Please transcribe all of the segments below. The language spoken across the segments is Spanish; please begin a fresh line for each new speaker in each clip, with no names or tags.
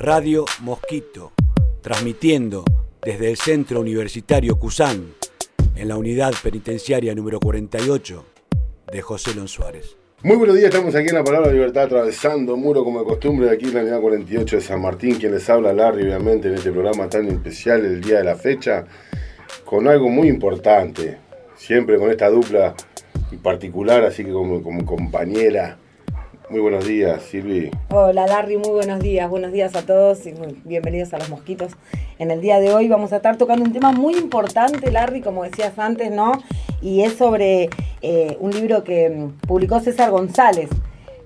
Radio Mosquito, transmitiendo desde el Centro Universitario Cusán, en la unidad penitenciaria número 48 de José Lon Suárez.
Muy buenos días, estamos aquí en la Palabra Libertad atravesando muro como de costumbre aquí en la unidad 48 de San Martín, quien les habla Larry obviamente en este programa tan especial el día de la fecha, con algo muy importante, siempre con esta dupla particular, así que como, como compañera muy buenos días, Silvi.
Hola, Larry, muy buenos días. Buenos días a todos y bienvenidos a Los Mosquitos. En el día de hoy vamos a estar tocando un tema muy importante, Larry, como decías antes, ¿no? Y es sobre eh, un libro que mm, publicó César González.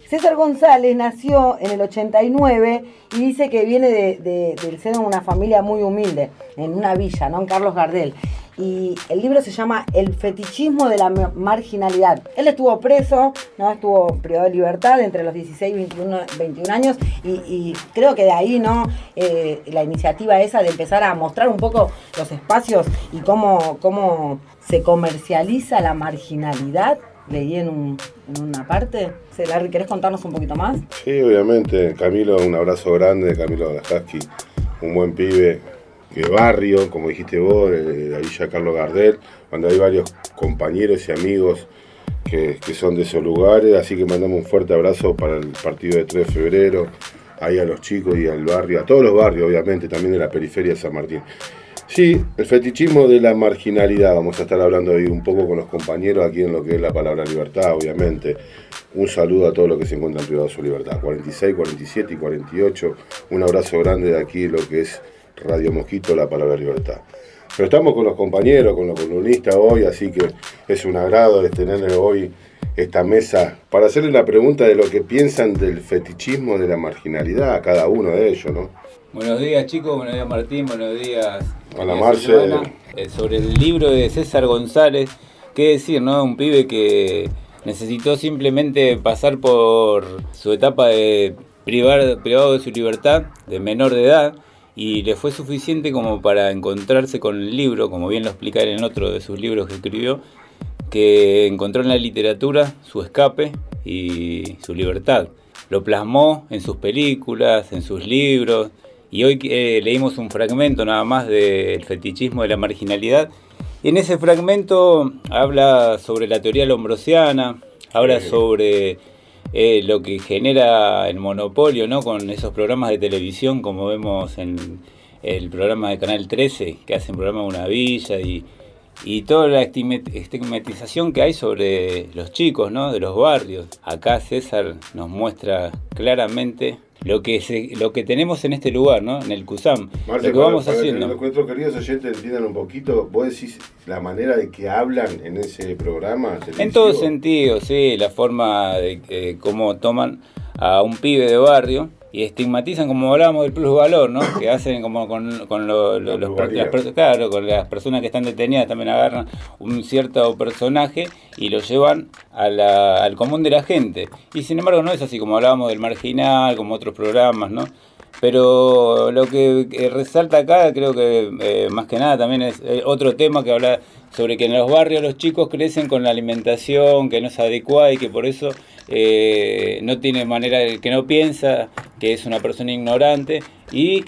César González nació en el 89 y dice que viene del seno de una familia muy humilde, en una villa, ¿no? En Carlos Gardel y el libro se llama El fetichismo de la marginalidad. Él estuvo preso, ¿no? estuvo privado de libertad entre los 16 y 21, 21 años y, creo que de ahí no eh, la iniciativa esa de empezar a mostrar un poco los espacios y cómo, cómo se comercializa la marginalidad. Leí en, una parte. Larry, ¿querés contarnos un poquito más?
Sí, obviamente. Camilo, un abrazo grande. Camilo Husky, un buen pibe, de barrio, como dijiste vos, de la Villa Carlos Gardel, cuando hay varios compañeros y amigos que, son de esos lugares, así que mandamos un fuerte abrazo para el partido de 3 de febrero, ahí a los chicos y al barrio, a todos los barrios, obviamente, también de la periferia de San Martín. Sí, el fetichismo de la marginalidad, vamos a estar hablando ahí un poco con los compañeros aquí en lo que es la palabra libertad, obviamente. Un saludo a todos los que se encuentran privados de su libertad, 46, 47 y 48. Un abrazo grande de aquí, lo que es Radio Mosquito, la palabra libertad. Pero estamos con los compañeros, con los columnistas hoy, así que es un agrado de tenerles hoy esta mesa para hacerle la pregunta de lo que piensan del fetichismo de la marginalidad a cada uno de ellos, ¿no?
Buenos días chicos, buenos días Martín, buenos días.
Hola Marce.
Eh, sobre el libro de César González, qué decir, ¿no? Un pibe que necesitó simplemente pasar por su etapa de privado de su libertad, de menor de edad, y le fue suficiente como para encontrarse con el libro, como bien lo explica en otro de sus libros que escribió, que encontró en la literatura su escape y su libertad. Lo plasmó en sus películas, en sus libros, y hoy eh, leímos un fragmento nada más del fetichismo de la marginalidad. Y en ese fragmento habla sobre la teoría lombrosiana, habla sobre eh, lo que genera el monopolio, ¿no? Con esos programas de televisión, como vemos en el programa de Canal 13, que hacen programa de una villa y, y toda la estigmatización que hay sobre los chicos, ¿no? De los barrios. Acá César nos muestra claramente lo que lo que tenemos en este lugar, ¿no? En el CUSAM. lo que vamos haciendo.
Que nuestros queridos oyentes entiendan un poquito, vos decís la manera de que hablan en ese programa.
En todo sentido, sí, la forma de eh, cómo toman a un pibe de barrio y estigmatizan, como hablábamos del plus valor, ¿no? Que hacen como con, con los, las, claro, con las personas que están detenidas también agarran un cierto personaje y lo llevan a la, al común de la gente. Y sin embargo no es así como hablábamos del marginal, como otros programas, ¿no? Pero lo que resalta acá, creo que eh, más que nada también es eh, otro tema que habla sobre que en los barrios los chicos crecen con la alimentación que no es adecuada y que por eso eh, no tiene manera, que no piensa, que es una persona ignorante y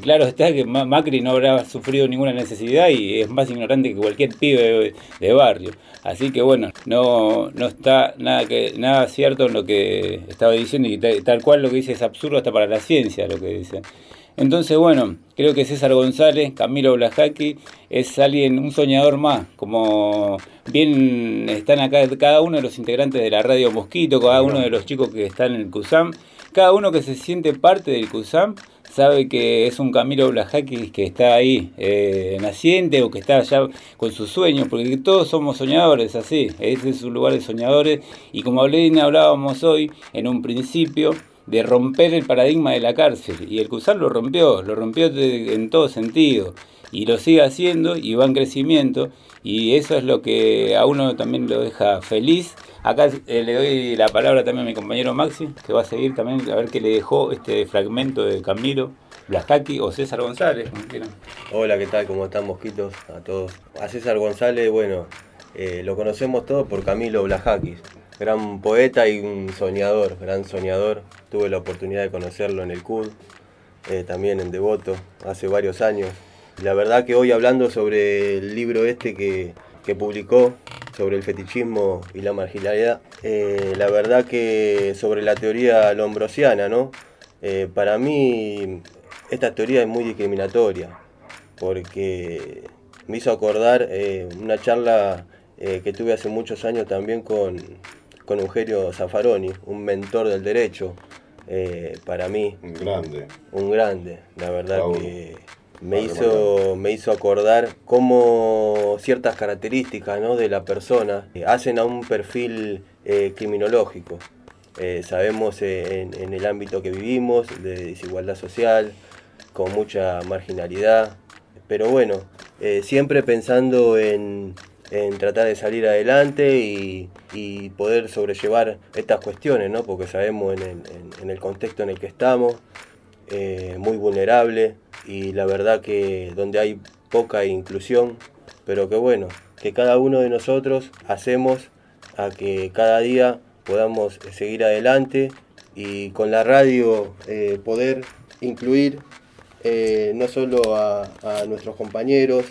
claro está que Macri no habrá sufrido ninguna necesidad y es más ignorante que cualquier pibe de barrio. Así que bueno, no, no está nada que nada cierto en lo que estaba diciendo y tal, cual lo que dice es absurdo hasta para la ciencia lo que dice. Entonces, bueno, creo que César González, Camilo Blajaki, es alguien, un soñador más, como bien están acá cada uno de los integrantes de la radio Mosquito, cada uno de los chicos que están en el CUSAM, cada uno que se siente parte del CUSAM, sabe que es un Camilo Blajaki que está ahí eh, naciente o que está allá con sus sueños, porque todos somos soñadores, así, ese es un lugar de soñadores, y como hablábamos hoy, en un principio, de romper el paradigma de la cárcel, y el CUSAR lo rompió, lo rompió en todo sentido, y lo sigue haciendo y va en crecimiento, y eso es lo que a uno también lo deja feliz Acá eh, le doy la palabra también a mi compañero Maxi, que va a seguir también a ver qué le dejó este fragmento de Camilo, Blascaki o César González,
Hola, ¿qué tal? ¿Cómo están, mosquitos? A todos. A César González, bueno, eh, lo conocemos todos por Camilo Blajakis, gran poeta y un soñador, gran soñador. Tuve la oportunidad de conocerlo en el CUD. eh, también en Devoto, hace varios años. La verdad que hoy hablando sobre el libro este que, publicó, sobre el fetichismo y la marginalidad, eh, la verdad que sobre la teoría lombrosiana, ¿no? Eh, para mí esta teoría es muy discriminatoria, porque me hizo acordar una charla que tuve hace muchos años también con, con Eugenio Zaffaroni, un mentor del derecho, eh, para mí.
Un grande.
Un grande, la verdad que me hizo, me hizo acordar cómo ciertas características ¿no? de la persona hacen a un perfil eh, criminológico. Eh, sabemos en, en, el ámbito que vivimos, de desigualdad social, con mucha marginalidad, pero bueno, siempre pensando en, en tratar de salir adelante y, poder sobrellevar estas cuestiones, ¿no? porque sabemos en el, contexto en el que estamos, eh, muy vulnerable y la verdad que donde hay poca inclusión, pero que bueno, que cada uno de nosotros hacemos a que cada día podamos seguir adelante y con la radio eh, poder incluir eh, no solo a, a nuestros compañeros,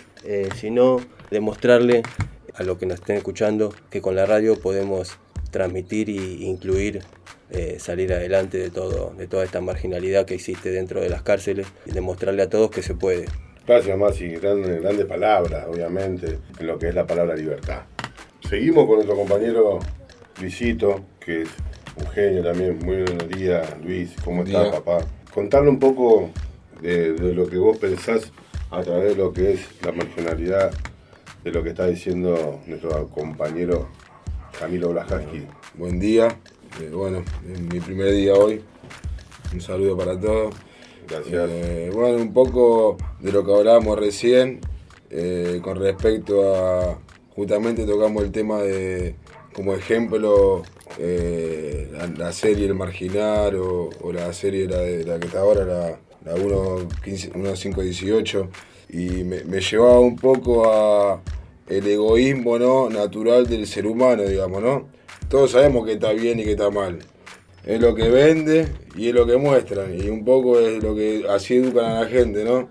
sino demostrarle a los que nos estén escuchando que con la radio podemos transmitir e incluir, eh, salir adelante de, todo, de toda esta marginalidad que existe dentro de las cárceles y demostrarle a todos que se puede.
Gracias, Masi. Grandes, grandes palabras, obviamente, en lo que es la palabra libertad. Seguimos con nuestro compañero Luisito, que es un genio también. Muy buenos días, Luis. ¿Cómo estás, papá? Contarle un poco de, de, lo que vos pensás a través de lo que es la marginalidad de lo que está diciendo nuestro compañero Camilo Blajaski.
Buen día, eh, bueno, es mi primer día hoy. Un saludo para todos.
Gracias.
Eh, bueno, un poco de lo que hablábamos recién, eh, con respecto a, justamente tocamos el tema de, como ejemplo, la, serie El Marginal o, la serie la, de, la que está ahora, la, la 1.518 y me, llevaba un poco a el egoísmo ¿no? natural del ser humano, digamos, ¿no? Todos sabemos que está bien y que está mal. Es lo que vende y es lo que muestran. Y un poco es lo que así educan a la gente, ¿no?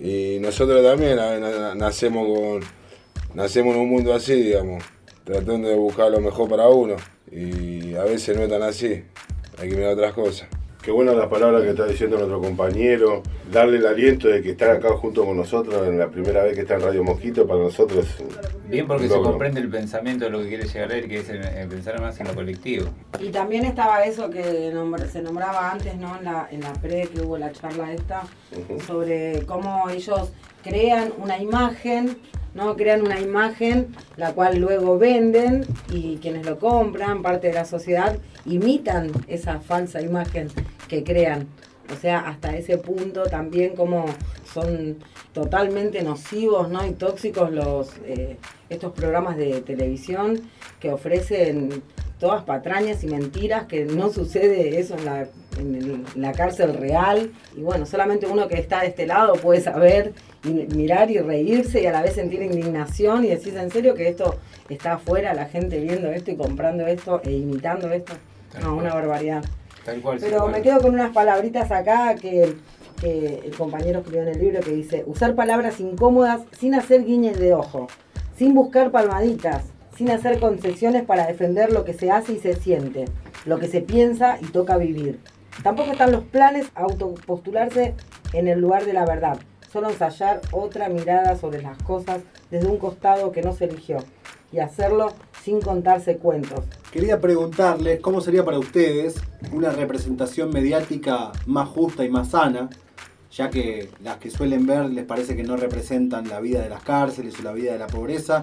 Y nosotros también nacemos con. Nacemos en un mundo así, digamos, tratando de buscar lo mejor para uno. Y a veces no es tan así. Hay que mirar otras cosas.
Qué buenas las palabras que está diciendo nuestro compañero. Darle el aliento de que está acá junto con nosotros en la primera vez que está en Radio Mosquito para nosotros.
Bien, porque se comprende el pensamiento de lo que quiere llegar a él, que es pensar más en lo colectivo.
Y también estaba eso que se nombraba antes, ¿no? En la, en la pre que hubo la charla esta, sobre cómo ellos crean una imagen ¿no? Crean una imagen la cual luego venden y quienes lo compran, parte de la sociedad, imitan esa falsa imagen que crean. O sea, hasta ese punto también como son totalmente nocivos ¿no? y tóxicos los eh, estos programas de televisión que ofrecen todas patrañas y mentiras, que no sucede eso en la, en la cárcel real. Y bueno, solamente uno que está de este lado puede saber y mirar y reírse y a la vez sentir indignación y decir en serio que esto está afuera, la gente viendo esto y comprando esto e imitando esto. no, una barbaridad. Pero me quedo con unas palabritas acá que, que el compañero escribió en el libro que dice, usar palabras incómodas sin hacer guiñes de ojo, sin buscar palmaditas, sin hacer concesiones para defender lo que se hace y se siente, lo que se piensa y toca vivir. Tampoco están los planes a autopostularse en el lugar de la verdad, solo ensayar otra mirada sobre las cosas desde un costado que no se eligió y hacerlo sin contarse cuentos.
Quería preguntarles cómo sería para ustedes una representación mediática más justa y más sana, ya que las que suelen ver les parece que no representan la vida de las cárceles o la vida de la pobreza,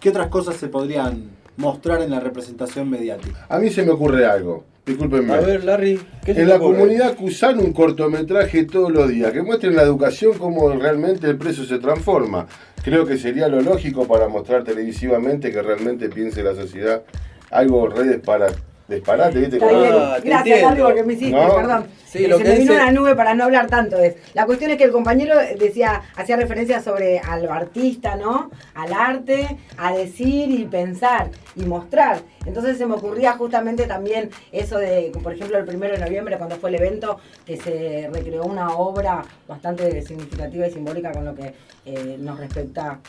¿Qué otras cosas se podrían mostrar en la representación mediática?
A mí se me ocurre algo. Discúlpenme.
A ver, Larry,
¿qué En la comunidad Cusano un cortometraje todos los días que muestre en la educación cómo realmente el precio se transforma. Creo que sería lo lógico para mostrar televisivamente que realmente piense la sociedad algo redes para disparate, ¿viste?
Ah, Gracias, Larry, porque me hiciste, perdón. Sí, lo se que me vino una nube para no hablar tanto. Es. La cuestión es que el compañero decía, hacía referencia sobre al artista, ¿no? Al arte, a decir y pensar y mostrar. Entonces se me ocurría justamente también eso de, por ejemplo, el primero de noviembre, cuando fue el evento, que se recreó una obra bastante significativa y simbólica con lo que eh, nos respecta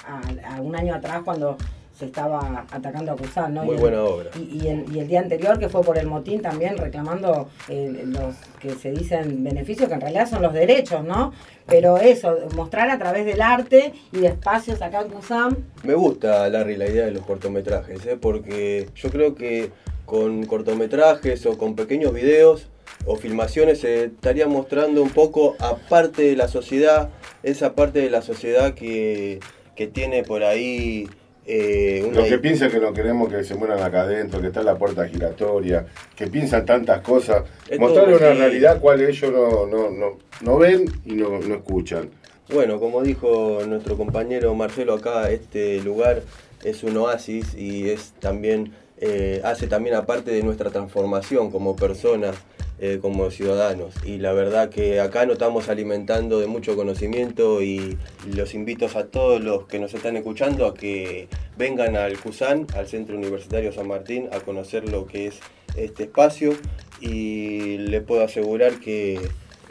a un año atrás, cuando se estaba atacando a Cusán, ¿no?
Muy buena obra.
Y, el, día anterior, que fue por el motín también, reclamando eh, los que se dicen beneficios, que en realidad son los derechos, ¿no? Pero eso, mostrar a través del arte y de espacios acá en Cusán.
Me gusta, Larry, la idea de los cortometrajes, ¿eh? porque yo creo que con cortometrajes o con pequeños videos o filmaciones se estaría mostrando un poco aparte de la sociedad, esa parte de la sociedad que, que tiene por ahí
eh, Los que piensan que no queremos que se mueran acá adentro, que está en la puerta giratoria, que piensan tantas cosas, mostrarle una realidad cual ellos no, no, no, no ven y no, no escuchan.
Bueno, como dijo nuestro compañero Marcelo acá, este lugar es un oasis y es también eh, hace también aparte de nuestra transformación como personas, eh, como ciudadanos. Y la verdad que acá nos estamos alimentando de mucho conocimiento y los invito a todos los que nos están escuchando a que vengan al CUSAN, al Centro Universitario San Martín, a conocer lo que es este espacio y les puedo asegurar que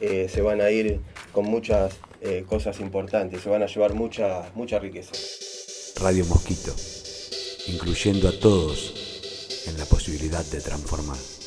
eh, se van a ir con muchas cosas importantes, se van a llevar mucha, mucha riqueza.
Radio Mosquito, incluyendo a todos en la posibilidad de transformar.